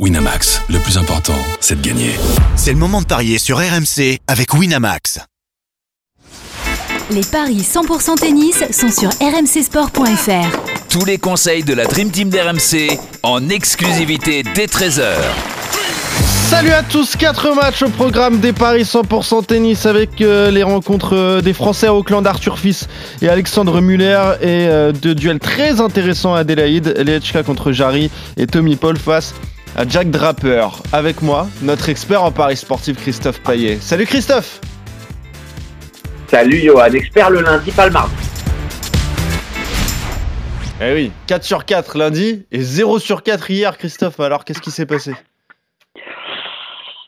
Winamax, le plus important, c'est de gagner. C'est le moment de parier sur RMC avec Winamax. Les paris 100% tennis sont sur rmcsport.fr. Tous les conseils de la Dream Team d'RMC en exclusivité dès 13h. Salut à tous, 4 matchs au programme des Paris 100% tennis avec euh, les rencontres euh, des Français à Auckland, Arthur Fils et Alexandre Muller et euh, deux duels très intéressants à Adélaïde, Lechka contre Jarry et Tommy Paul face à Jack Draper. Avec moi, notre expert en Paris sportif Christophe Paillet. Salut Christophe Salut Johan, expert le lundi, pas le mardi. Eh oui, 4 sur 4 lundi et 0 sur 4 hier Christophe. Alors qu'est-ce qui s'est passé?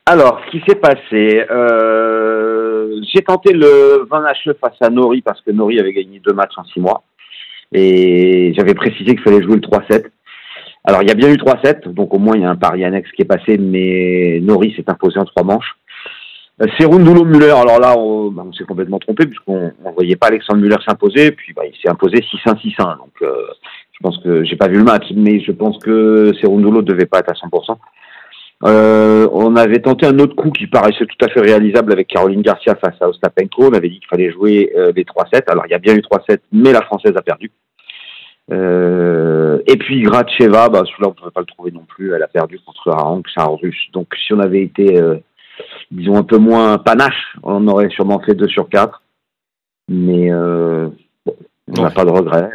Alors, ce qui s'est passé, euh, j'ai tenté le 20 HE face à Nori parce que Nori avait gagné deux matchs en 6 mois. Et j'avais précisé qu'il fallait jouer le 3-7. Alors, il y a bien eu 3-7, donc au moins il y a un pari annexe qui est passé, mais Nori s'est imposé en trois manches. Euh, Serundulo Muller, alors là, on, bah, on s'est complètement trompé puisqu'on ne voyait pas Alexandre Muller s'imposer, puis bah, il s'est imposé 6-1-6-1. Donc, euh, je pense que j'ai pas vu le match, mais je pense que Serundulo devait pas être à 100%. Euh, on avait tenté un autre coup qui paraissait tout à fait réalisable avec Caroline Garcia face à Ostapenko. On avait dit qu'il fallait jouer les 3-7. Alors, il y a bien eu 3-7, mais la Française a perdu. Euh, et puis Gracheva, bah, celui-là on ne pouvait pas le trouver non plus. Elle a perdu contre Harang, c'est un russe. Donc si on avait été, euh, disons, un peu moins panache, on aurait sûrement fait 2 sur 4. Mais euh, bon, on n'a pas de regret.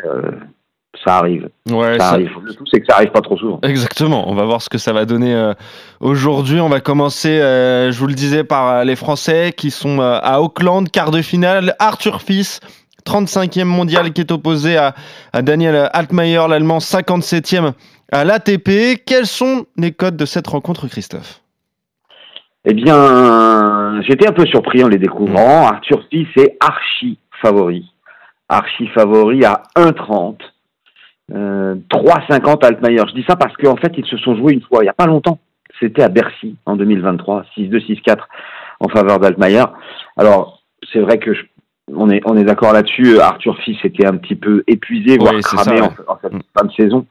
ça arrive. Ouais, Ça ça- arrive. Le tout, c'est que ça arrive pas trop souvent. Exactement, on va voir ce que ça va donner aujourd'hui. On va commencer, je vous le disais, par les Français qui sont à Auckland, quart de finale. Arthur Fils, 35e mondial, qui est opposé à, à Daniel Altmaier, l'Allemand, 57e à l'ATP. Quels sont les codes de cette rencontre, Christophe? Eh bien, j'étais un peu surpris en les découvrant. Arthur Fils est archi favori. Archi favori à 1,30. Euh, 3,50 Altmaier. Je dis ça parce qu'en fait, ils se sont joués une fois, il n'y a pas longtemps. C'était à Bercy en 2023, 6-2, 6-4 en faveur d'Altmaier. Alors, c'est vrai que je- on est, on est d'accord là-dessus. Arthur Fils était un petit peu épuisé, voire Oui, cramé ça, en, en cette fin de saison.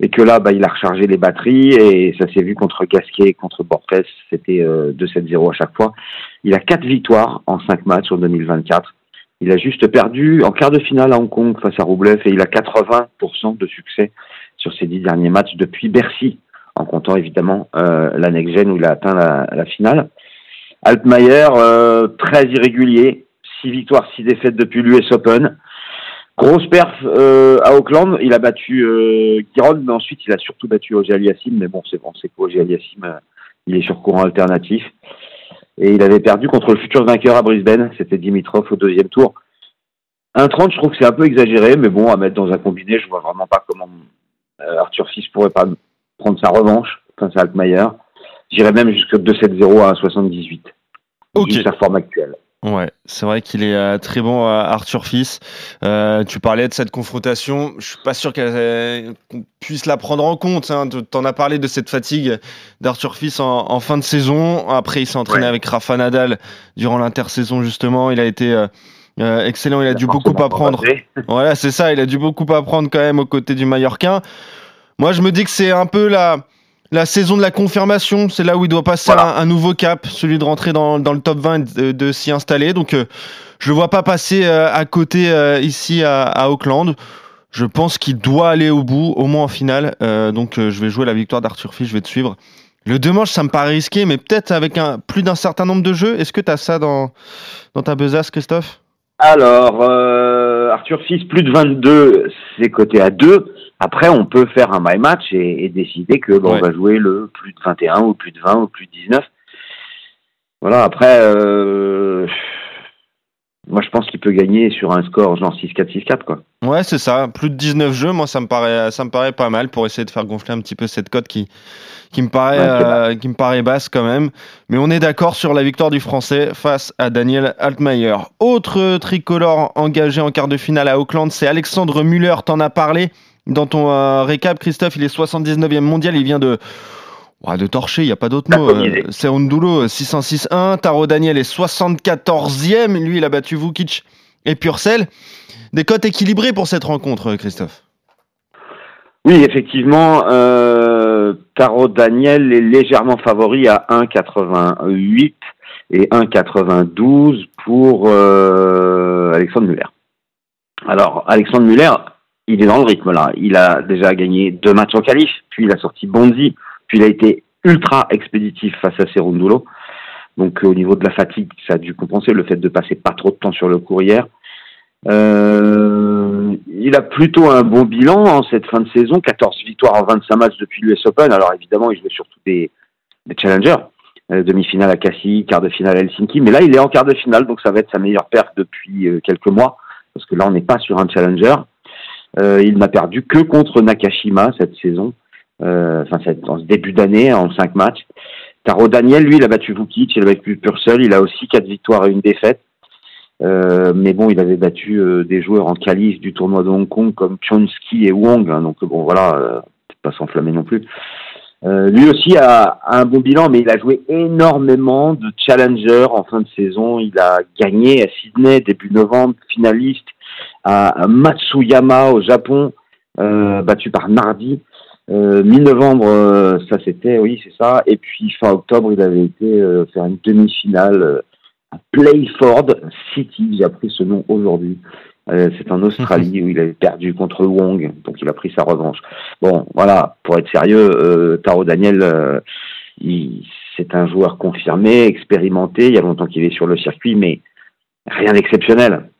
Et que là, bah, il a rechargé les batteries et ça s'est vu contre Gasquet, contre Borges. C'était euh, 2-7-0 à chaque fois. Il a quatre victoires en cinq matchs en 2024. Il a juste perdu en quart de finale à Hong Kong face à Roublev et il a 80% de succès sur ses dix derniers matchs depuis Bercy, en comptant évidemment euh, la Next Gen où il a atteint la, la finale. Altmaier, euh, très irrégulier, six victoires, six défaites depuis l'US Open. Grosse perf euh, à Auckland, il a battu euh, Giron, mais ensuite il a surtout battu Ogier Aliassim, mais bon, c'est bon, c'est qu'Ogier Aliassim, euh, il est sur courant alternatif. Et il avait perdu contre le futur vainqueur à Brisbane, c'était Dimitrov au deuxième tour. 1,30, je trouve que c'est un peu exagéré, mais bon, à mettre dans un combiné, je vois vraiment pas comment euh, Arthur Fils pourrait pas prendre sa revanche face à Altmaier. J'irais même jusqu'à 2-7-0 à 1,78. Ok. Sa forme actuelle. Ouais, c'est vrai qu'il est euh, très bon, euh, Arthur Fils. Euh, tu parlais de cette confrontation. Je suis pas sûr qu'elle, qu'on puisse la prendre en compte. Hein. Tu en as parlé de cette fatigue d'Arthur Fils en, en fin de saison. Après, il s'est entraîné Ouais. avec Rafa Nadal durant l'intersaison, justement. Il a été excellent. Il a dû beaucoup apprendre. Voilà, c'est ça. Il a dû beaucoup apprendre quand même aux côtés du Mallorquin. Moi, je me dis que c'est un peu la, la saison de la confirmation. C'est là où il doit passer Voilà. un, un nouveau cap, celui de rentrer dans, dans le top 20 et de, de s'y installer. Donc, euh, je le vois pas passer euh, à côté euh, ici à, à Auckland. Je pense qu'il doit aller au bout, au moins en finale. Donc, je vais jouer la victoire d'Arthur Fils. Je vais te suivre. Le deux manches, ça me paraît risqué, mais peut-être avec un, plus d'un certain nombre de jeux. Est-ce que tu as ça dans, dans ta besace, Christophe? Alors, euh, Arthur Fils, plus de 22, c'est coté à 2. Après, on peut faire un my match et, et décider que bon, Ouais. on va jouer le plus de 21 ou plus de 20 ou plus de 19. Voilà, après, euh, moi je pense qu'il peut gagner sur un score genre 6-4, 6-4 quoi. Ouais, c'est ça. Plus de 19 jeux, moi, ça me paraît, ça me paraît pas mal pour essayer de faire gonfler un petit peu cette cote qui, qui me paraît, Ouais, c'est euh, qui me paraît basse quand même. Mais on est d'accord sur la victoire du Français face à Daniel Altmaier. Autre tricolore engagé en quart de finale à Auckland, c'est Alexandre Muller. T'en as parlé dans ton euh, récap, Christophe. Il est 79e mondial. Il vient de, de torcher. Il n'y a pas d'autre mot. Euh, Serundulo 606-1. Taro Daniel est 74e. Lui, il a battu Vukic et Purcell. Des cotes équilibrées pour cette rencontre, Christophe. Oui, effectivement, euh, Taro Daniel est légèrement favori à 1,88 et 1,92 pour euh, Alexandre Muller. Alors, Alexandre Muller, il est dans le rythme là. Il a déjà gagné deux matchs en qualif, puis il a sorti Bonzi, puis il a été ultra expéditif face à Serundulo. Donc, au niveau de la fatigue, ça a dû compenser le fait de passer pas trop de temps sur le courrier. Euh, il a plutôt un bon bilan en cette fin de saison, 14 victoires en 25 matchs depuis l'US Open. Alors évidemment, il jouait surtout des, challengers, euh, demi-finale à Cassis, quart de finale à Helsinki, mais là il est en quart de finale, donc ça va être sa meilleure perte depuis euh, quelques mois, parce que là on n'est pas sur un challenger. Euh, il n'a perdu que contre Nakashima cette saison, euh, enfin cette, en ce début d'année en 5 matchs. Taro Daniel, lui, il a battu Vukic, il a battu Purcell, il a aussi 4 victoires et une défaite. Euh, mais bon, il avait battu euh, des joueurs en qualif du tournoi de Hong Kong comme Chonsky et Wong. Hein, donc bon, voilà, euh, pas s'enflammer non plus. Euh, lui aussi a, a, un bon bilan, mais il a joué énormément de challengers en fin de saison. Il a gagné à Sydney début novembre, finaliste à, Matsuyama au Japon, battu par Nardi. Mi-novembre, ça c'était, oui, c'est ça. Et puis fin octobre, il avait été faire une demi-finale à Playford City. J'ai appris ce nom aujourd'hui. Euh, c'est en Australie où il avait perdu contre Wong, donc il a pris sa revanche. Bon, voilà, pour être sérieux, euh, Taro Daniel, euh, c'est un joueur confirmé, expérimenté. Il y a longtemps qu'il est sur le circuit, mais rien d'exceptionnel.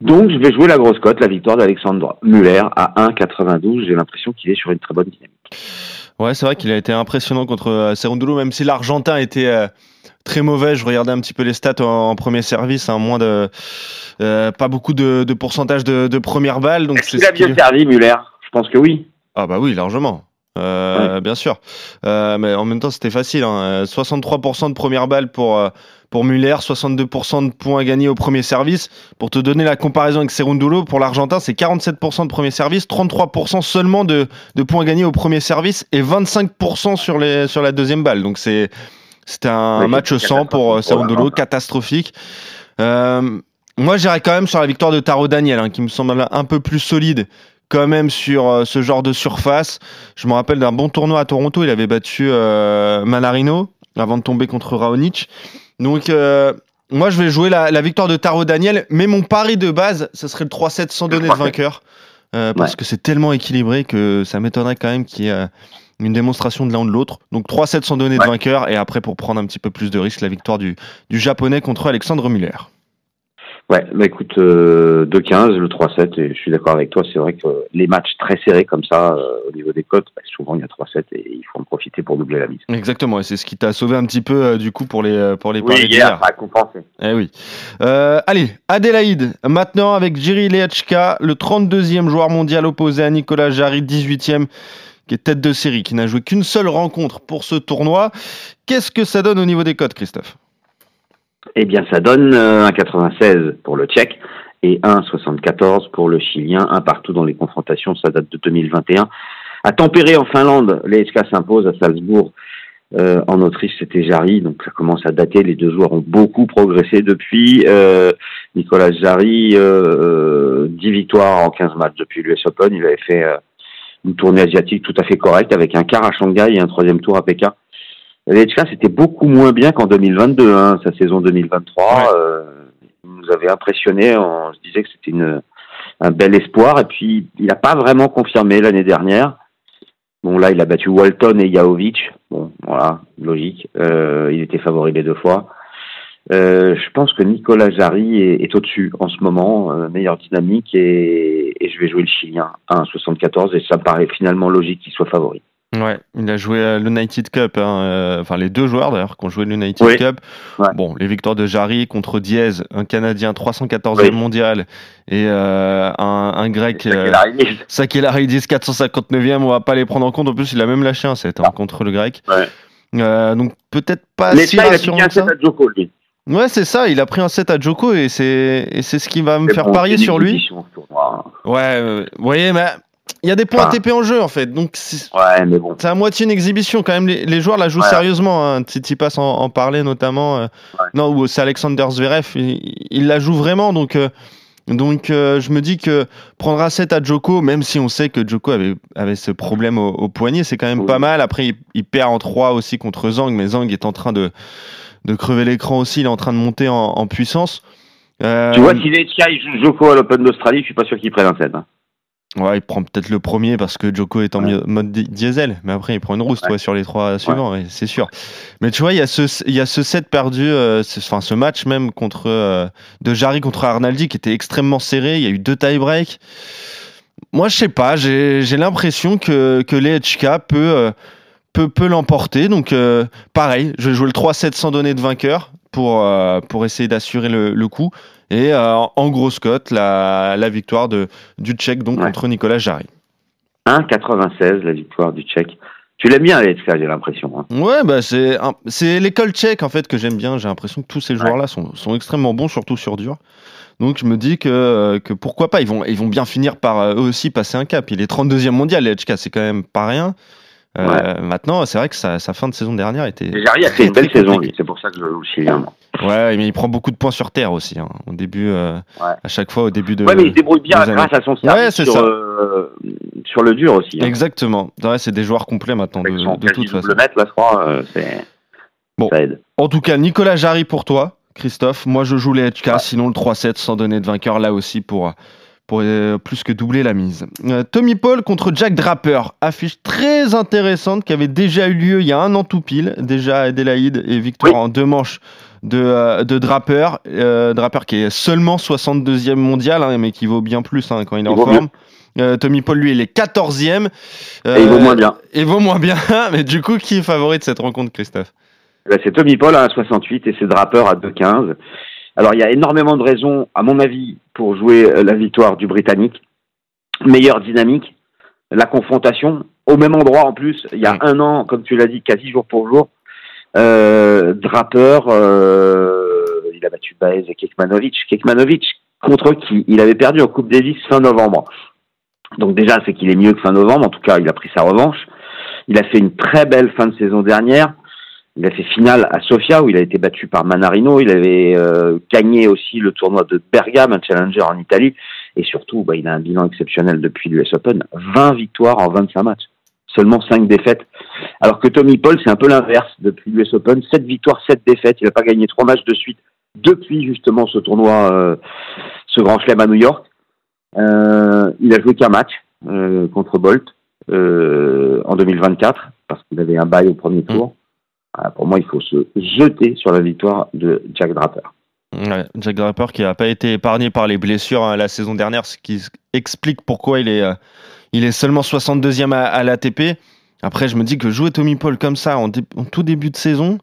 Donc, je vais jouer la grosse cote, la victoire d'Alexandre Muller à 1,92. J'ai l'impression qu'il est sur une très bonne dynamique. Ouais, c'est vrai qu'il a été impressionnant contre euh, Serundulo, même si l'Argentin était euh, très mauvais. Je regardais un petit peu les stats en, en premier service, hein, moins de, euh, pas beaucoup de, de pourcentage de, de première balle. Donc c'est. Il a bien servi Muller? Je pense que oui. Ah bah oui, largement. Euh, ouais. Bien sûr. Euh, mais en même temps, c'était facile. Hein. 63% de première balle pour, euh, pour Muller, 62% de points gagnés au premier service. Pour te donner la comparaison avec Serundulo, pour l'Argentin, c'est 47% de premier service, 33% seulement de, de points gagnés au premier service et 25% sur, les, sur la deuxième balle. Donc c'est c'était un ouais, match 100 pour Serundulo, catastrophique. Euh, moi, j'irais quand même sur la victoire de Taro Daniel, hein, qui me semble un peu plus solide quand même sur euh, ce genre de surface. Je me rappelle d'un bon tournoi à Toronto, il avait battu euh, Manarino avant de tomber contre Raonic. Donc euh, moi je vais jouer la, la, victoire de Taro Daniel, mais mon pari de base, ce serait le 3-7 sans donner de vainqueur. Euh, parce ouais. que c'est tellement équilibré que ça m'étonnerait quand même qu'il y ait une démonstration de l'un ou de l'autre. Donc 3-7 sans donner ouais. de vainqueur, et après pour prendre un petit peu plus de risque, la victoire du, du japonais contre Alexandre Muller. Ouais, bah écoute, euh, 2-15, le 3-7, et je suis d'accord avec toi, c'est vrai que les matchs très serrés comme ça, euh, au niveau des cotes, bah, souvent il y a 3-7 et il faut en profiter pour doubler la mise. Exactement, et c'est ce qui t'a sauvé un petit peu euh, du coup pour les, euh, pour les oui, hier. ça a compensé. Eh oui. Allez, Adélaïde, maintenant avec Jiri Lehachka, le 32e joueur mondial opposé à Nicolas Jarry, 18e qui est tête de série, qui n'a joué qu'une seule rencontre pour ce tournoi. Qu'est-ce que ça donne au niveau des cotes, Christophe? Eh bien, ça donne un 96 pour le Tchèque et 1,74 pour le Chilien, un partout dans les confrontations, ça date de 2021. À tempérer en Finlande, les SK s'imposent à Salzbourg. Euh, en Autriche, c'était Jarry, donc ça commence à dater. Les deux joueurs ont beaucoup progressé depuis. Euh, Nicolas Jarry, euh, 10 victoires en 15 matchs depuis l'US Open. Il avait fait euh, une tournée asiatique tout à fait correcte avec un quart à Shanghai et un troisième tour à Pékin. Lechka, c'était beaucoup moins bien qu'en 2022, hein, sa saison 2023. Ouais. Euh, nous avait impressionné, on se disait que c'était une un bel espoir, et puis il n'a pas vraiment confirmé l'année dernière. Bon, là, il a battu Walton et Yaovic. Bon, voilà, logique. Euh, il était favori les deux fois. Euh, je pense que Nicolas Jarry est, est au-dessus en ce moment, euh, meilleure dynamique, et, et, je vais jouer le Chilien à 1,74, et ça me paraît finalement logique qu'il soit favori. Ouais, il a joué l'United Cup, hein, euh, enfin les deux joueurs d'ailleurs qui ont joué l'United oui. Cup. Ouais. Bon, les victoires de Jarry contre Diez, un Canadien 314e oui. mondial et euh, un, un, grec Sakelaridis euh, 459e, on va pas les prendre en compte. En plus, il a même lâché un set hein, contre le grec. Ouais. Euh, donc peut-être pas les si rassurant que ça. Joko, lui. Ouais, c'est ça. Il a pris un set à Joko et c'est et c'est ce qui va me faire bon, parier sur lui. Ouais, euh, vous voyez, mais il y a des points enfin, ATP en jeu en fait, donc c'est ouais, mais bon. à moitié une exhibition quand même. Les, les joueurs la jouent ouais. sérieusement. Hein. Tsitsipas en, en parlait notamment. Euh, ouais. Non, ou c'est Alexander Zverev, il, il, la joue vraiment. Donc euh, Donc euh, je me dis que prendre un set à Joko, même si on sait que Joko avait, avait ce problème au, au poignet, c'est quand même Oui. pas mal. Après, il, il perd en 3 aussi contre Zhang, mais Zhang est en train de, de crever l'écran aussi, il est en train de monter en, en puissance. Tu vois, si les Sky joue Joko à l'Open d'Australie, je suis pas sûr qu'il prenne un set. hein. Ouais, il prend peut-être le premier parce que Joko est en Ouais. mode di- diesel, mais après il prend une rousse Ouais. ouais, sur les trois suivants, c'est sûr. Mais tu vois, il y a ce, il y a ce set perdu, euh, ce- enfin ce match même contre euh, de Jarry contre Arnaldi qui était extrêmement serré. Il y a eu deux tie-breaks. Moi, je sais pas, j'ai l'impression que que peut euh, peut, peut l'emporter. Donc pareil, je vais jouer le 3-7 sans donner de vainqueur pour pour essayer d'assurer le, le coup. Et euh, en grosse cote, la, la victoire de, du Tchèque donc Ouais. contre Nicolas Jarry. 1,96 la victoire du Tchèque. Tu l'aimes bien, Sky, j'ai l'impression. hein. Ouais, bah c'est un- c'est l'école tchèque en fait que j'aime bien. J'ai l'impression que tous ces joueurs-là sont, sont extrêmement bons, surtout sur dur. Donc je me dis que, euh, que pourquoi pas, ils vont, ils vont bien finir par euh, eux aussi passer un cap. Il est 32e mondial, les HK, c'est quand même pas rien. Euh, Maintenant, c'est vrai que sa, sa fin de saison dernière était. Jarry a fait une belle saison. C'est pour ça que je joue le Chilien. moi. Ouais, mais il prend beaucoup de points sur terre aussi. hein. Au début, euh, Ouais. à chaque fois, au début de. Ouais, mais il se débrouille bien grâce à son service c'est sur, ça. euh, sur le dur aussi. hein. Exactement. Ouais, c'est des joueurs complets maintenant, de, toute façon. double mètre, là, je crois, euh, c'est... Bon. ça aide. En tout cas, Nicolas Jarry pour toi, Christophe. Moi, je joue les HK, sinon le 3-7 sans donner de vainqueur là aussi pour, pour plus que doubler la mise. Tommy Paul contre Jack Draper, affiche très intéressante qui avait déjà eu lieu il y a un an tout pile, déjà à Adélaïde et victoire Oui. en deux manches de, euh, de Draper. Euh, Draper qui est seulement 62e mondial, hein, mais qui vaut bien plus hein, quand il est Il en forme. Euh, Tommy Paul, lui, il est 14e. Et il vaut moins bien. Il vaut moins bien, mais du coup, qui est favori de cette rencontre, Christophe? C'est Tommy Paul à 1,68 et c'est Draper à 2,15. Alors, il y a énormément de raisons, à mon avis, pour jouer la victoire du Britannique. Meilleure dynamique, la confrontation, au même endroit en plus, il y a un an, comme tu l'as dit, quasi jour pour jour. Euh, Draper, euh, il a battu Baez et Kekmanovic. Kekmanovic, contre qui il avait perdu en Coupe Davis fin novembre. Donc déjà, c'est qu'il est mieux que fin novembre. En tout cas, il a pris sa revanche. Il a fait une très belle fin de saison dernière. Il a fait finale à Sofia où il a été battu par Manarino. Il avait euh, gagné aussi le tournoi de Bergame, un challenger en Italie. Et surtout, bah, il a un bilan exceptionnel depuis l'US Open. 20 victoires en 25 matchs. Seulement 5 défaites. Alors que Tommy Paul, c'est un peu l'inverse. Depuis l'US Open, 7 victoires, 7 défaites. Il n'a pas gagné 3 matchs de suite depuis justement ce tournoi, euh, ce grand chelem à New York. Euh, il a joué qu'un match euh, contre Bolt en 2024 parce qu'il avait un bail au premier tour. Ah, pour moi, il faut se jeter sur la victoire de Jack Draper. Ouais, Jack Draper qui n'a pas été épargné par les blessures hein, la saison dernière, ce qui explique pourquoi il est, euh, il est seulement 62e à, à l'ATP. Après, je me dis que jouer Tommy Paul comme ça en, dé- en tout début de saison,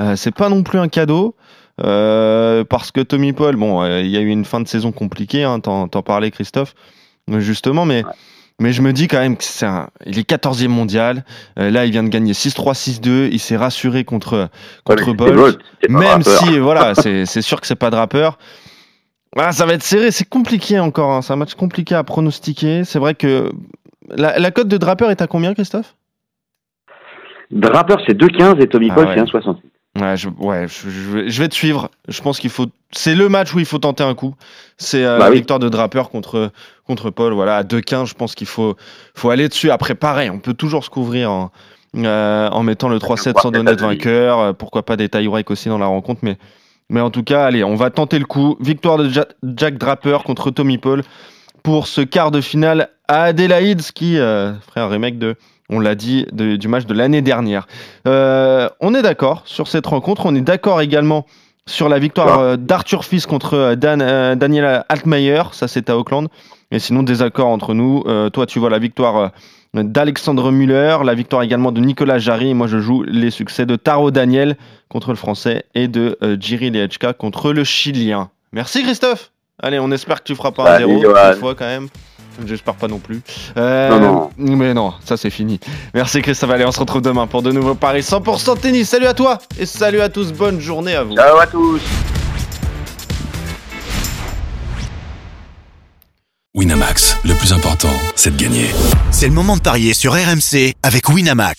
euh, c'est pas non plus un cadeau. euh, parce que Tommy Paul, bon, euh, il y a eu une fin de saison compliquée, hein, t'en, parlais Christophe, justement, mais, mais je me dis quand même que c'est il est 14e mondial. Là, il vient de gagner 6-3, 6-2. Il s'est rassuré contre, contre Ouais, Bolt. Même si, voilà, c'est sûr que c'est pas Draper. Ah, ça va être serré, c'est compliqué encore. hein. C'est un match compliqué à pronostiquer. C'est vrai que la, la cote de Draper est à combien, Christophe? Draper, c'est 2,15 et Tommy Ah Paul, ouais. c'est 1,68. Ouais, je, ouais je, je vais- je vais te suivre. Je pense qu'il faut. C'est le match où il faut tenter un coup. C'est euh, Bah la oui. victoire de Draper contre, contre Paul. Voilà, à 2-15, je pense qu'il faut, faut aller dessus. Après, pareil, on peut toujours se couvrir en, euh, en mettant le 3-7 sans donner de vainqueur. Euh, Pourquoi pas des tie break aussi dans la rencontre. Mais, mais en tout cas, allez, on va tenter le coup. Victoire de Ja- Jack Draper contre Tommy Paul pour ce quart de finale à Adélaïde, ce qui euh, ferait un remake de, on l'a dit, de- du match de l'année dernière. Euh, on est d'accord sur cette rencontre. On est d'accord également sur la victoire euh, d'Arthur Fils contre euh, Dan, Daniel Altmaier. Ça, c'est à Auckland. Et sinon, désaccord entre nous. Toi, tu vois la victoire d'Alexandre Muller, la victoire également de Nicolas Jarry. Et moi, je joue les succès de Taro Daniel contre le Français et de euh, Jiri Lehechka contre le Chilien. Merci, Christophe. Allez, on espère que tu feras pas un zéro cette fois quand même. J'espère pas non plus. Euh, Non, Mais non, ça c'est fini. Merci Christophe. Allez, on se retrouve demain pour de nouveaux paris 100% tennis. Salut à toi et salut à tous. Bonne journée à vous. Ciao à tous Winamax, le plus important, c'est de gagner. C'est le moment de parier sur RMC avec Winamax.